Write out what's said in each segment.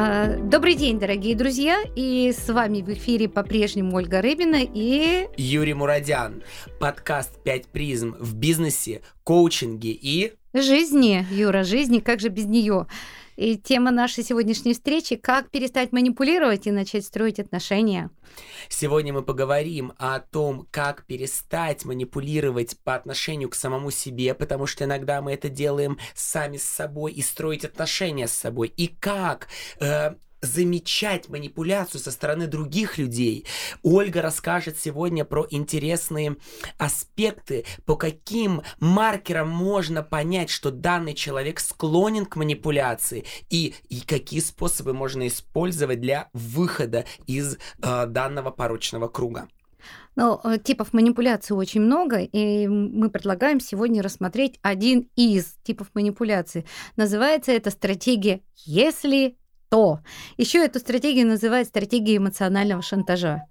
А, добрый день, дорогие друзья, и с вами в эфире по-прежнему Ольга Рыбина и... Юрий Мурадян. Подкаст «Пять призм» в бизнесе, коучинге и... Жизни, Юра, жизни, как же без нее? И тема нашей сегодняшней встречи – как перестать манипулировать и начать строить отношения. Сегодня мы поговорим о том, как перестать манипулировать по отношению к самому себе, потому что иногда мы это делаем сами с собой и строить отношения с собой, и как э, замечать манипуляцию со стороны других людей. Ольга расскажет сегодня про интересные аспекты, по каким маркерам можно понять, что данный человек склонен к манипуляции и, и какие способы можно использовать для выхода из э, данного порочного круга. Ну, э, типов манипуляции очень много, и мы предлагаем сегодня рассмотреть один из типов манипуляции. Называется это стратегия «если то. Еще эту стратегию называют стратегией эмоционального шантажа.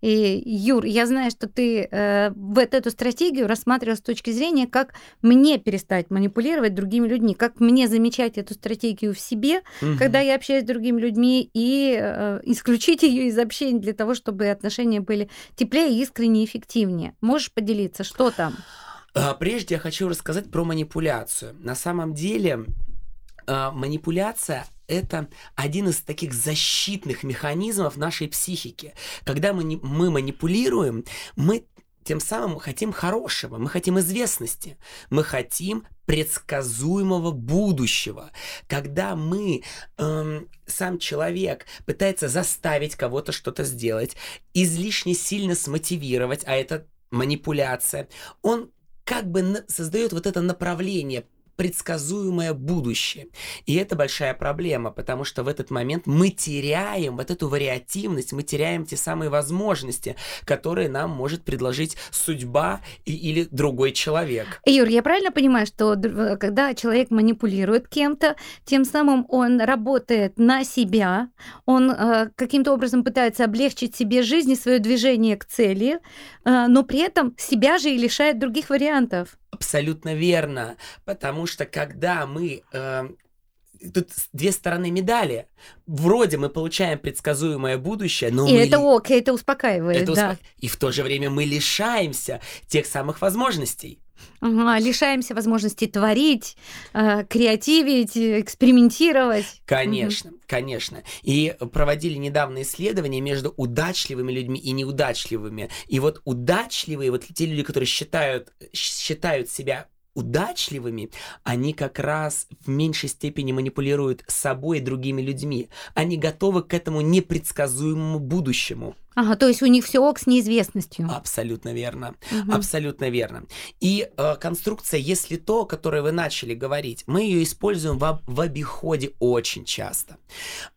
И, Юр, я знаю, что ты э, вот эту стратегию рассматривал с точки зрения, как мне перестать манипулировать другими людьми, как мне замечать эту стратегию в себе, угу. когда я общаюсь с другими людьми, и э, исключить ее из общения для того, чтобы отношения были теплее, искреннее, эффективнее. Можешь поделиться, что там? А, прежде я хочу рассказать про манипуляцию. На самом деле а, манипуляция это один из таких защитных механизмов нашей психики. Когда мы, мы манипулируем, мы тем самым хотим хорошего, мы хотим известности, мы хотим предсказуемого будущего. Когда мы, эм, сам человек пытается заставить кого-то что-то сделать, излишне сильно смотивировать, а это манипуляция, он как бы создает вот это направление, предсказуемое будущее. И это большая проблема, потому что в этот момент мы теряем вот эту вариативность, мы теряем те самые возможности, которые нам может предложить судьба и, или другой человек. Юр, я правильно понимаю, что когда человек манипулирует кем-то, тем самым он работает на себя, он э, каким-то образом пытается облегчить себе жизнь и свое движение к цели, э, но при этом себя же и лишает других вариантов. Абсолютно верно, потому что когда мы э, тут две стороны медали. Вроде мы получаем предсказуемое будущее, но и мы это ок, это успокаивает, это да. Усп... И в то же время мы лишаемся тех самых возможностей. Ага, лишаемся возможности творить, э, креативить, экспериментировать. Конечно, угу. конечно. И проводили недавно исследования между удачливыми людьми и неудачливыми. И вот удачливые, вот те люди, которые считают, считают себя удачливыми, они как раз в меньшей степени манипулируют собой и другими людьми. Они готовы к этому непредсказуемому будущему. Ага, то есть у них все ок с неизвестностью. Абсолютно верно. Угу. Абсолютно верно. И э, конструкция «если то», о которой вы начали говорить, мы ее используем в, в обиходе очень часто.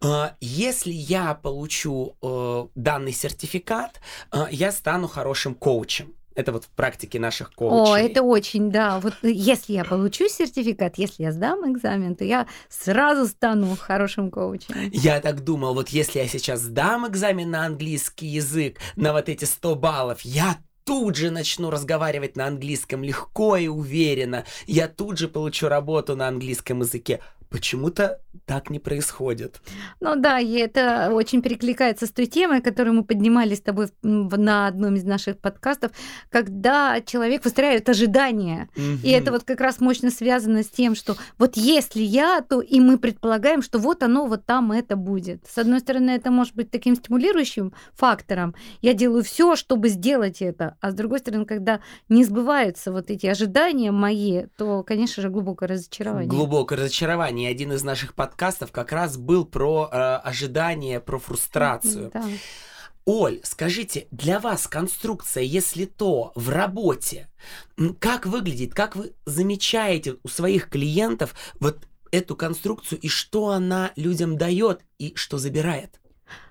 Э, если я получу э, данный сертификат, э, я стану хорошим коучем. Это вот в практике наших коучей. О, это очень, да. Вот если я получу сертификат, если я сдам экзамен, то я сразу стану хорошим коучем. Я так думал, вот если я сейчас сдам экзамен на английский язык на вот эти 100 баллов, я тут же начну разговаривать на английском легко и уверенно. Я тут же получу работу на английском языке. Почему-то так не происходит. Ну да, и это очень перекликается с той темой, которую мы поднимали с тобой на одном из наших подкастов, когда человек выстраивает ожидания. Mm-hmm. И это вот как раз мощно связано с тем, что вот если я, то и мы предполагаем, что вот оно вот там это будет. С одной стороны, это может быть таким стимулирующим фактором. Я делаю все, чтобы сделать это. А с другой стороны, когда не сбываются вот эти ожидания мои, то, конечно же, глубокое разочарование. Глубокое разочарование ожидания. Один из наших подкастов как раз был про э, ожидание, про фрустрацию. Да. Оль, скажите, для вас конструкция, если то, в работе, как выглядит, как вы замечаете у своих клиентов вот эту конструкцию и что она людям дает и что забирает?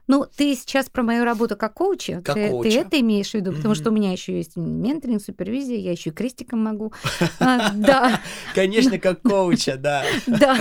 Ну, ты сейчас про мою работу как коуча. Как ты, коуча. ты это имеешь в виду? Потому Мгм. что у меня еще есть менторинг, супервизия, я еще и крестиком могу. А, Да, Конечно, как коуча, да. да.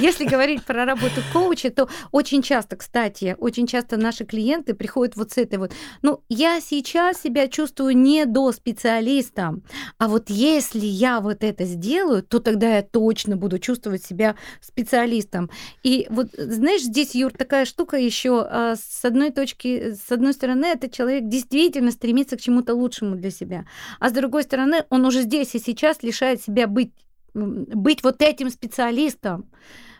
Если говорить про работу коуча, то очень часто, кстати, очень часто наши клиенты приходят вот с этой вот, ну, я сейчас себя чувствую не до специалиста, а вот если я вот это сделаю, то тогда я точно буду чувствовать себя специалистом. И вот, знаешь, здесь, Юр, такая штука еще а, с одной точки, с одной стороны, этот человек действительно стремится к чему-то лучшему для себя, а с другой стороны, он уже здесь и сейчас лишает себя быть быть вот этим специалистом,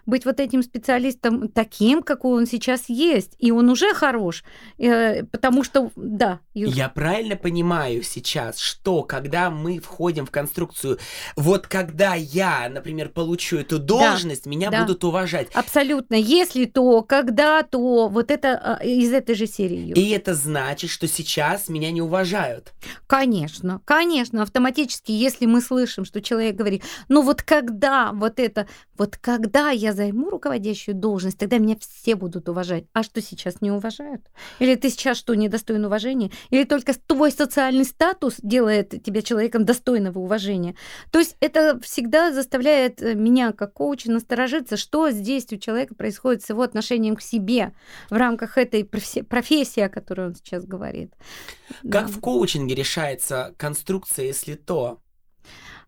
быть вот этим специалистом таким, какой он сейчас есть, и он уже хорош, э, потому что, да, Юр, Я правильно понимаю сейчас, что когда мы входим в конструкцию, вот когда я, например, получу эту должность, меня да. будут уважать. абсолютно, если то, когда то, вот это а, из этой же серии, Юр. И это значит, что сейчас меня не уважают. Конечно, конечно, автоматически, если мы слышим, что человек говорит, ну вот когда вот это, вот когда я займу руководящую должность, тогда меня все будут уважать. А что сейчас не уважают? Или ты сейчас что, недостоин уважения? Или только твой социальный статус делает тебя человеком достойного уважения? То есть это всегда заставляет э, меня, как коуча, насторожиться, что здесь у человека происходит с его отношением к себе в рамках этой профессии, профессии, о которой он сейчас говорит. Как Да. в коучинге решается конструкция, если то?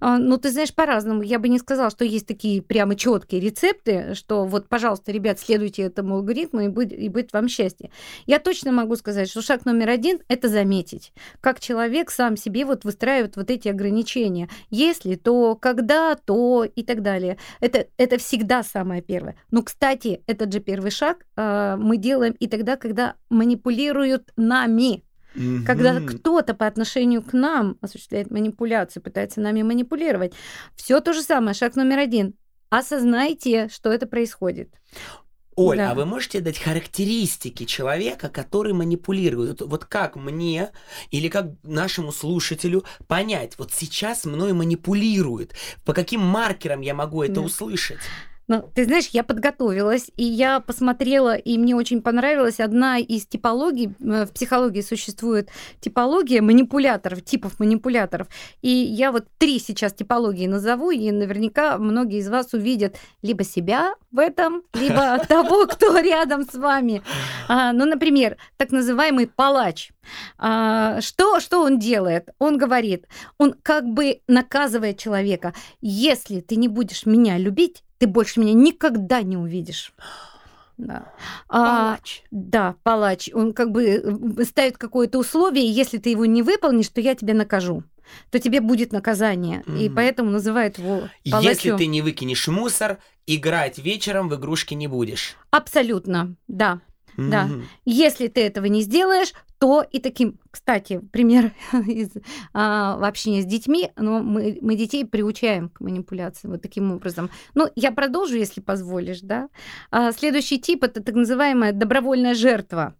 А, Ну, ты знаешь, по-разному. Я бы не сказала, что есть такие прямо четкие рецепты, что вот, пожалуйста, ребят, следуйте этому алгоритму, и будет, и будет вам счастье. Я точно могу сказать, что шаг номер один – это заметить, как человек сам себе вот выстраивает вот эти ограничения. Если, то, когда, то и так далее. Это, это всегда самое первое. Но, кстати, этот же первый шаг а, мы делаем и тогда, когда манипулируют нами. Когда Мгм. кто-то по отношению к нам осуществляет манипуляцию, пытается нами манипулировать, все то же самое. Шаг номер один. Осознайте, что это происходит. Оль, Да. а вы можете дать характеристики человека, который манипулирует? Вот как мне или как нашему слушателю понять, вот сейчас мной манипулирует? По каким маркерам я могу это Да. услышать? Ну, ты знаешь, я подготовилась, и я посмотрела, и мне очень понравилась одна из типологий. э, В психологии существует типология манипуляторов, типов манипуляторов. И я вот три сейчас типологии назову, и наверняка многие из вас увидят либо себя в этом, либо того, кто рядом с вами. А, Ну, например, так называемый палач. А, Что, что он делает? Он говорит, он как бы наказывает человека. Если ты не будешь меня любить, ты больше меня никогда не увидишь. Да. А, Палач. да, палач. Он как бы э, ставит какое-то условие, и если ты его не выполнишь, то я тебя накажу. То тебе будет наказание. И Мгм. поэтому называют его Если палачом. ты не выкинешь мусор, играть вечером в игрушки не будешь. Абсолютно, да. Да. Мгм. Если ты этого не сделаешь, то и таким, кстати, пример из а, общения с детьми, но мы, мы детей приучаем к манипуляции вот таким образом. Ну, я продолжу, если позволишь, да. А, следующий тип это так называемая добровольная жертва.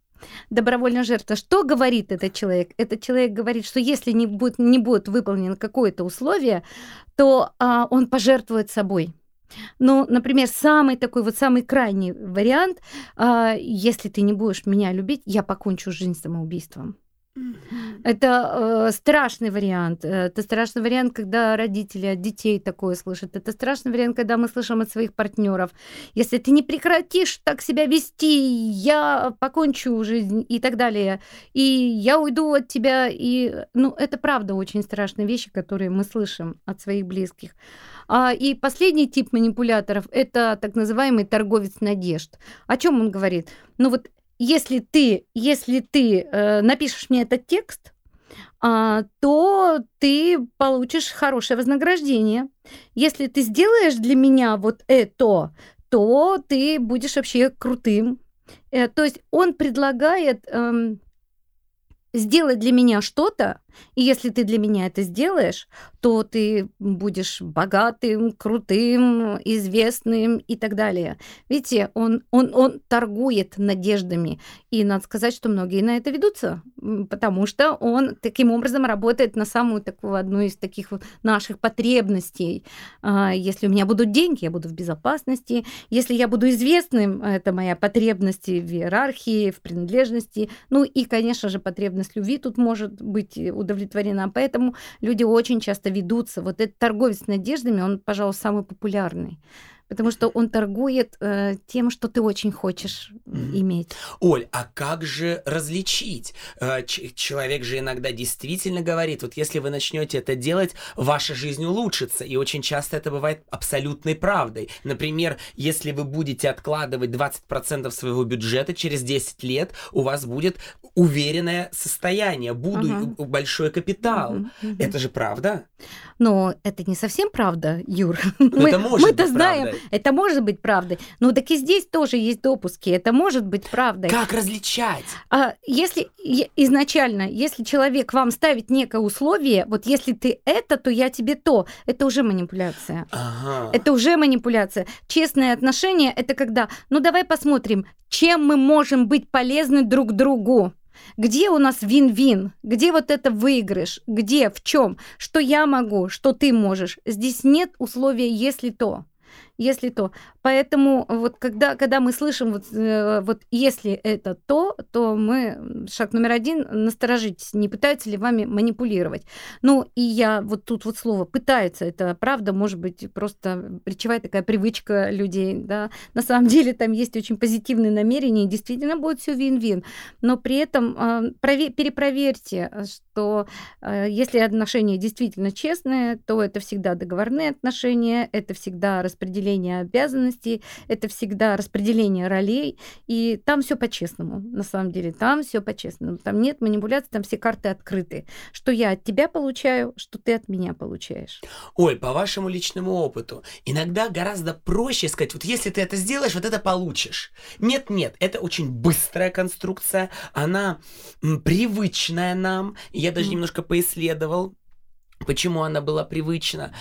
Добровольная жертва. Что говорит этот человек? Этот человек говорит, что если не будет, не будет выполнено какое-то условие, то а, он пожертвует собой. Ну, например, самый такой вот самый крайний вариант, а, если ты не будешь меня любить, я покончу жизнь самоубийством. Это э, страшный вариант. Это страшный вариант, когда родители от детей такое слышат. Это страшный вариант, когда мы слышим от своих партнеров. Если ты не прекратишь так себя вести, я покончу жизнь и так далее. И я уйду от тебя. И, ну, это правда очень страшные вещи, которые мы слышим от своих близких. А, и последний тип манипуляторов – это так называемый торговец надежд. О чем он говорит? Ну вот если ты, если ты э, напишешь мне этот текст, а, то ты получишь хорошее вознаграждение. Если ты сделаешь для меня вот это, то ты будешь вообще крутым. Э, то есть он предлагает эм, сделать для меня что-то, И если ты для меня это сделаешь, то ты будешь богатым, крутым, известным и так далее. Видите, он, он, он торгует надеждами. И надо сказать, что многие на это ведутся, потому что он таким образом работает на самую такую одну из таких наших потребностей. А, если у меня будут деньги, я буду в безопасности. Если я буду известным, это моя потребность в иерархии, в принадлежности. Ну и, конечно же, потребность любви тут может быть удовлетворена. Поэтому люди очень часто ведутся. Вот этот торговец надеждами, он, пожалуй, самый популярный потому что он торгует э, тем, что ты очень хочешь mm-hmm. иметь. Оль, а как же различить? Э, человек же иногда действительно говорит, вот если вы начнете это делать, ваша жизнь улучшится, и очень часто это бывает абсолютной правдой. Например, если вы будете откладывать 20% своего бюджета через 10 лет, у вас будет уверенное состояние, буду uh-huh. большой капитал. Uh-huh. Uh-huh. Это же правда? Но это не совсем правда, Юр. Ну, мы, это может мы-то быть знаем, правдой. это может быть правдой. Но так и здесь тоже есть допуски. Это может быть правдой. Как различать? А, если изначально, если человек вам ставит некое условие, вот если ты это, то я тебе то, это уже манипуляция. Ага. Это уже манипуляция. Честное отношение это когда, ну давай посмотрим, чем мы можем быть полезны друг другу. Где у нас вин-вин? Где вот это выигрыш? Где, в чем? Что я могу, что ты можешь? Здесь нет условия «если то» если то. Поэтому вот когда, когда мы слышим вот, э, вот если это то, то мы, шаг номер один, насторожитесь, не пытаются ли вами манипулировать. Ну и я вот тут вот слово «пытаются», это правда, может быть, просто речевая такая привычка людей, да. На самом деле там есть очень позитивные намерения, и действительно будет все вин-вин. Но при этом э, перепроверьте, что э, если отношения действительно честные, то это всегда договорные отношения, это всегда распределение обязанностей, это всегда распределение ролей, и там все по-честному, на самом деле, там все по-честному. Там нет манипуляций, там все карты открыты. Что я от тебя получаю, что ты от меня получаешь. Ой, по вашему личному опыту, иногда гораздо проще сказать, вот если ты это сделаешь, вот это получишь. Нет-нет, это очень быстрая конструкция, она привычная нам, я даже немножко поисследовал, почему она была привычна.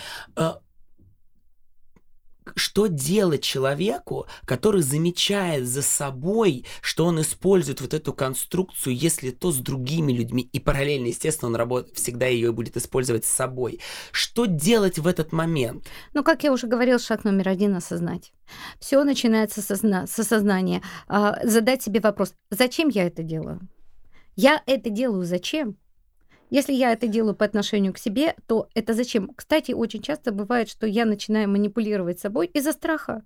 Что делать человеку, который замечает за собой, что он использует вот эту конструкцию, если то с другими людьми, и параллельно, естественно, он работает, всегда ее будет использовать с собой. Что делать в этот момент? Ну, как я уже говорил, шаг номер один — осознать. Все начинается с осознания. А, задать себе вопрос, зачем я это делаю? Я это делаю зачем? Если я это делаю по отношению к себе, то это зачем? Кстати, очень часто бывает, что я начинаю манипулировать собой из-за страха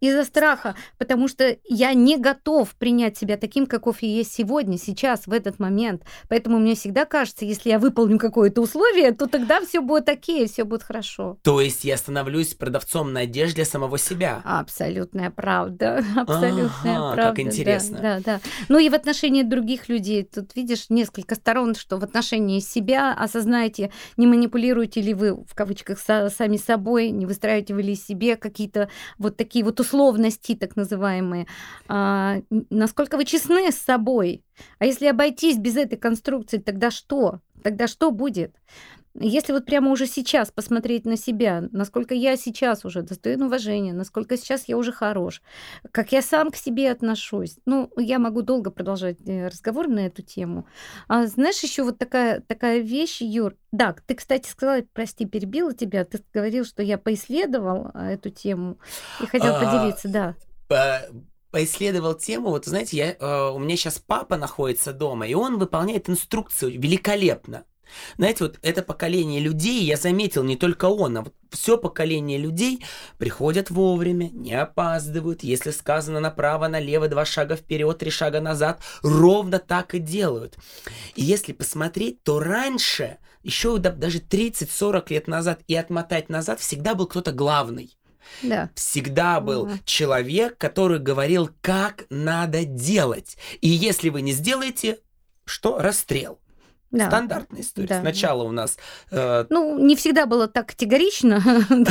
из-за страха, потому что я не готов принять себя таким, каков я есть сегодня, сейчас, в этот момент. Поэтому мне всегда кажется, если я выполню какое-то условие, то тогда все будет окей, все будет хорошо. То есть я становлюсь продавцом надежд для самого себя. Абсолютная правда. Абсолютная ага, правда. Как интересно. Да, да, да. Ну и в отношении других людей. Тут видишь несколько сторон, что в отношении себя осознаете, не манипулируете ли вы, в кавычках, сами собой, не выстраиваете вы ли себе какие-то вот такие вот условия, условности, так называемые, а, насколько вы честны с собой. А если обойтись без этой конструкции, тогда что? Тогда что будет? Если вот прямо уже сейчас посмотреть на себя, насколько я сейчас уже достоин уважения, насколько сейчас я уже хорош, как я сам к себе отношусь, ну, я могу долго продолжать э, разговор на эту тему. А знаешь, еще вот такая, такая вещь, Юр, да, ты, кстати, сказала, прости, перебила тебя, ты говорил, что я поисследовал а, эту тему и хотел а, поделиться, да. По поисследовал тему, вот знаете, я, э, у меня сейчас папа находится дома, и он выполняет инструкцию великолепно. Знаете, вот это поколение людей, я заметил, не только он, а вот все поколение людей приходят вовремя, не опаздывают, если сказано направо, налево, два шага вперед, три шага назад, ровно так и делают. И если посмотреть, то раньше, еще даже 30-40 лет назад и отмотать назад, всегда был кто-то главный. Да. Всегда был угу. человек, который говорил, как надо делать. И если вы не сделаете, что расстрел. Да. Стандартная история. Да. Сначала у нас... Э... Ну, не всегда было так категорично, ну,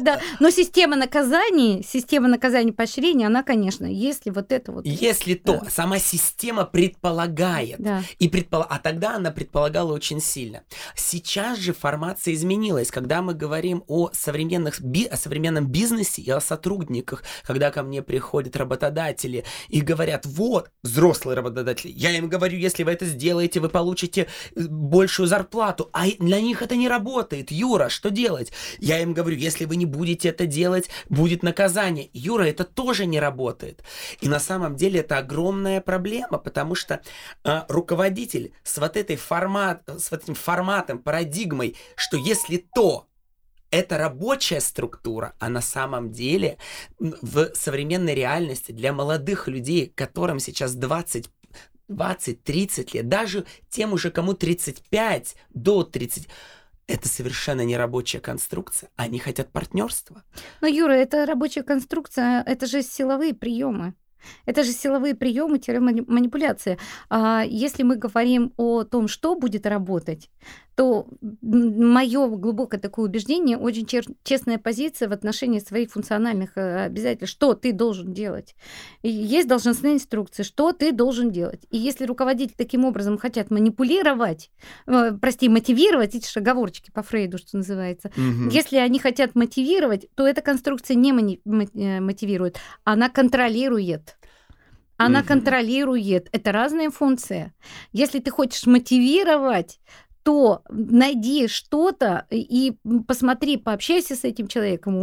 да. Но система наказаний, система наказаний поощрения, она, конечно, если вот это вот... Если то, сама система предполагает. И предпол... А тогда она предполагала очень сильно. Сейчас же формация изменилась. Когда мы говорим о, современных, о современном бизнесе и о сотрудниках, когда ко мне приходят работодатели и говорят, вот, взрослые работодатели, я им говорю, если вы это сделаете, вы получите э, большую зарплату. А для них это не работает. Юра, что делать? Я им говорю, если вы не будете это делать, будет наказание. Юра, это тоже не работает. И на самом деле это огромная проблема, потому что э, руководитель с вот этой формат, с вот этим форматом, парадигмой, что если то, это рабочая структура, а на самом деле в современной реальности для молодых людей, которым сейчас 20 20-30 лет, даже тем уже, кому 35 до 30, это совершенно не рабочая конструкция. Они хотят партнерства. Но, Юра, это рабочая конструкция, это же силовые приемы. Это же силовые приемы манипуляции. А если мы говорим о том, что будет работать, то мое глубокое такое убеждение, очень честная позиция в отношении своих функциональных э, обязательств, что ты должен делать. есть должностные инструкции, что ты должен делать. И если руководители таким образом хотят манипулировать, э, прости, мотивировать, эти шаговорчики по Фрейду, что называется, угу. если они хотят мотивировать, то эта конструкция не э, мотивирует, она контролирует. Она угу. контролирует. Это разные функции. Если ты хочешь мотивировать, то найди что-то и посмотри, пообщайся с этим человеком.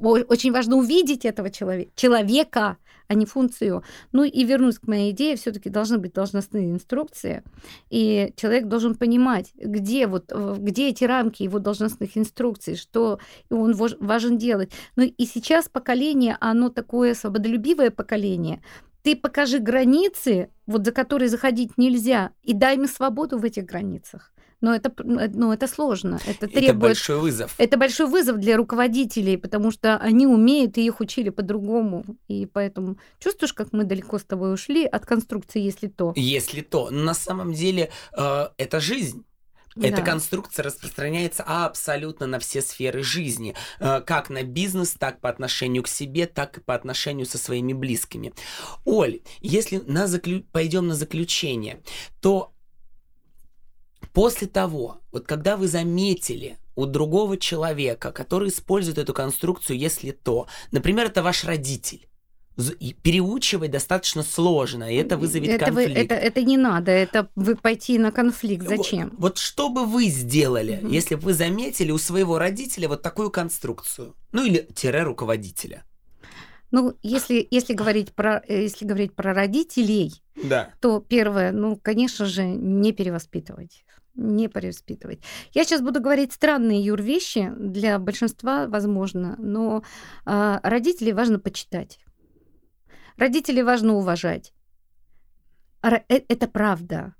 Очень важно увидеть этого человека, а не функцию. Ну и вернусь к моей идее, все-таки должны быть должностные инструкции, и человек должен понимать, где вот где эти рамки его должностных инструкций, что он важен делать. Ну и сейчас поколение, оно такое свободолюбивое поколение, ты покажи границы, вот за которые заходить нельзя, и дай им свободу в этих границах. Но это, ну, это сложно. Это, требует, это большой вызов. Это большой вызов для руководителей, потому что они умеют, и их учили по-другому. И поэтому чувствуешь, как мы далеко с тобой ушли от конструкции «если то». Если то. На самом деле э, это жизнь. Эта да. конструкция распространяется абсолютно на все сферы жизни, э, как на бизнес, так по отношению к себе, так и по отношению со своими близкими. Оль, если на заклю... пойдем на заключение, то после того, вот когда вы заметили у другого человека, который использует эту конструкцию, если то, например, это ваш родитель, переучивать достаточно сложно, и это вызовет это конфликт. Вы, это, это не надо, это вы пойти на конфликт. Зачем? Вот, вот что бы вы сделали, угу. если бы вы заметили у своего родителя вот такую конструкцию? Ну или тире руководителя? Ну, если, если, говорить про, если говорить про родителей, да. то первое, ну, конечно же, не перевоспитывать не перевоспитывать. Я сейчас буду говорить странные юр вещи для большинства, возможно, но э, родителей важно почитать. Родителей важно уважать. Э, это правда.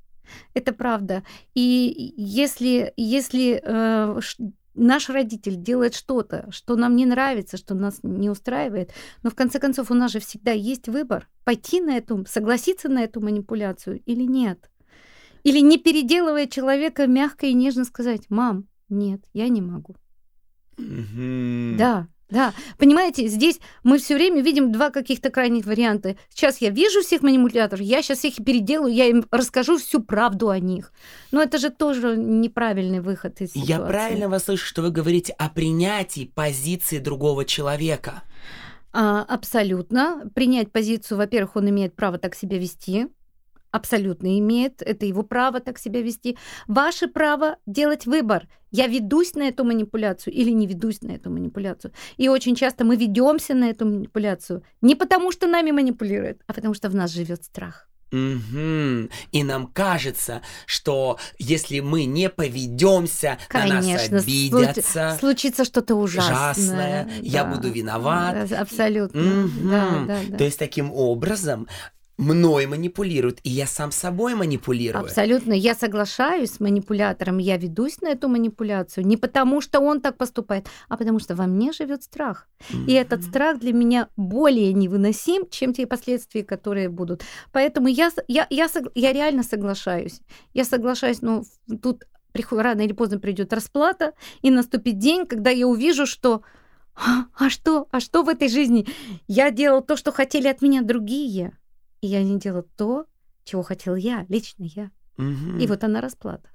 Это правда. И если, если э, наш родитель делает что-то, что нам не нравится, что нас не устраивает, но в конце концов у нас же всегда есть выбор пойти на эту, согласиться на эту манипуляцию или нет. Или не переделывая человека мягко и нежно сказать, мам, нет, я не могу. Mm-hmm. Да, да, понимаете, здесь мы все время видим два каких-то крайних варианта. Сейчас я вижу всех манипуляторов, я сейчас их переделаю, я им расскажу всю правду о них. Но это же тоже неправильный выход из ситуации. Я правильно вас слышу, что вы говорите о принятии позиции другого человека. А, абсолютно. Принять позицию, во-первых, он имеет право так себя вести, абсолютно имеет, это его право так себя вести. Ваше право делать выбор. Я ведусь на эту манипуляцию или не ведусь на эту манипуляцию. И очень часто мы ведемся на эту манипуляцию не потому, что нами манипулируют, а потому что в нас живет страх. Угу. И нам кажется, что если мы не поведемся, Конечно, на нас обидятся. Случится что-то ужасное. ужасное да. Я буду виноват. Абсолютно. Угу. Да, да, да. То есть таким образом мной манипулирует, и я сам собой манипулирую. Абсолютно. Я соглашаюсь с манипулятором, я ведусь на эту манипуляцию не потому, что он так поступает, а потому что во мне живет страх. Mm-hmm. И этот страх для меня более невыносим, чем те последствия, которые будут. Поэтому я, я, я, я реально соглашаюсь. Я соглашаюсь, но тут рано или поздно придет расплата, и наступит день, когда я увижу, что а, а что, а что в этой жизни? Я делал то, что хотели от меня другие и я не делала то, чего хотел я, лично я. Угу. И вот она расплата.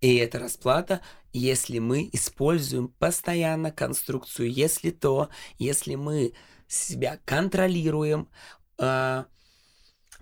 И это расплата, если мы используем постоянно конструкцию «если то», если мы себя контролируем, э,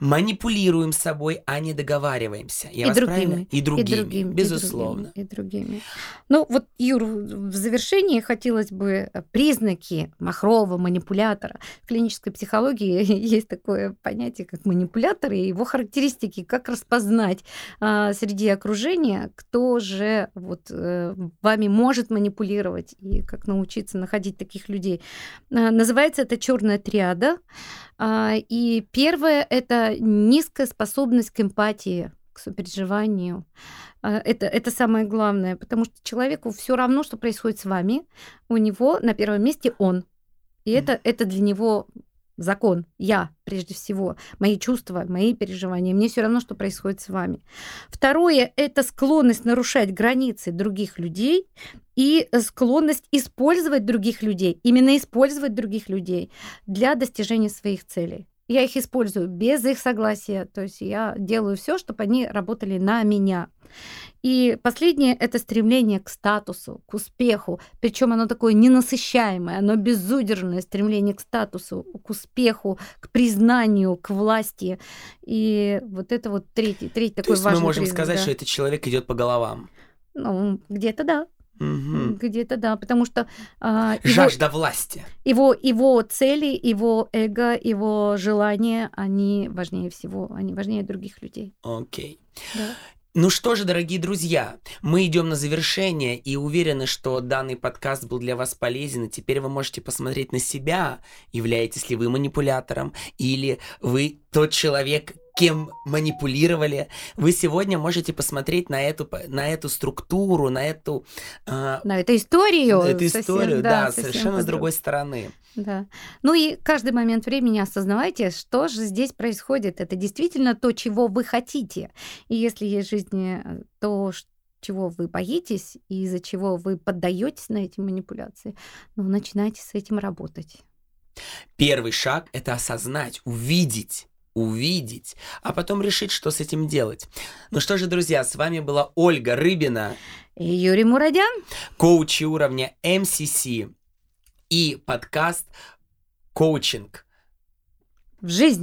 манипулируем собой, а не договариваемся. Я и, другими, правильно? и другими. И другими, безусловно. И другими, и другими. Ну вот, Юр, в завершении хотелось бы э, признаки махрового манипулятора. В клинической психологии есть такое понятие, как манипулятор, и его характеристики, как распознать а, среди окружения, кто же вот а, вами может манипулировать, и как научиться находить таких людей. А, называется это черная триада. А, и первое — это низкая способность к эмпатии, к сопереживанию. А, это, это самое главное, потому что человеку все равно, что происходит с вами, у него на первом месте он. И это, это для него закон, я прежде всего, мои чувства, мои переживания, мне все равно, что происходит с вами. Второе – это склонность нарушать границы других людей и склонность использовать других людей, именно использовать других людей для достижения своих целей. Я их использую без их согласия, то есть я делаю все, чтобы они работали на меня. И последнее – это стремление к статусу, к успеху. Причем оно такое ненасыщаемое, оно безудержное стремление к статусу, к успеху, к признанию, к власти. И вот это вот третий, третий То такой есть важный мы можем признак, сказать, да. что этот человек идет по головам. Ну, где-то да. Угу. Где-то да, потому что а, его, Жажда власти. его, его цели, его эго, его желания, они важнее всего, они важнее других людей. Окей. Да. Ну что же, дорогие друзья, мы идем на завершение и уверены, что данный подкаст был для вас полезен, и теперь вы можете посмотреть на себя, являетесь ли вы манипулятором, или вы тот человек, кем манипулировали. Вы сегодня можете посмотреть на эту, на эту структуру, на эту... Э, на эту историю. На эту совсем, историю, да, да совершенно с другой стороны. Да. Ну и каждый момент времени осознавайте, что же здесь происходит. Это действительно то, чего вы хотите. И если есть в жизни э, то, чего вы боитесь и из-за чего вы поддаетесь на эти манипуляции, ну, начинайте с этим работать. Первый шаг – это осознать, увидеть, увидеть, а потом решить, что с этим делать. Ну что же, друзья, с вами была Ольга Рыбина и Юрий Мурадян, коучи уровня МСС и подкаст «Коучинг». В жизни.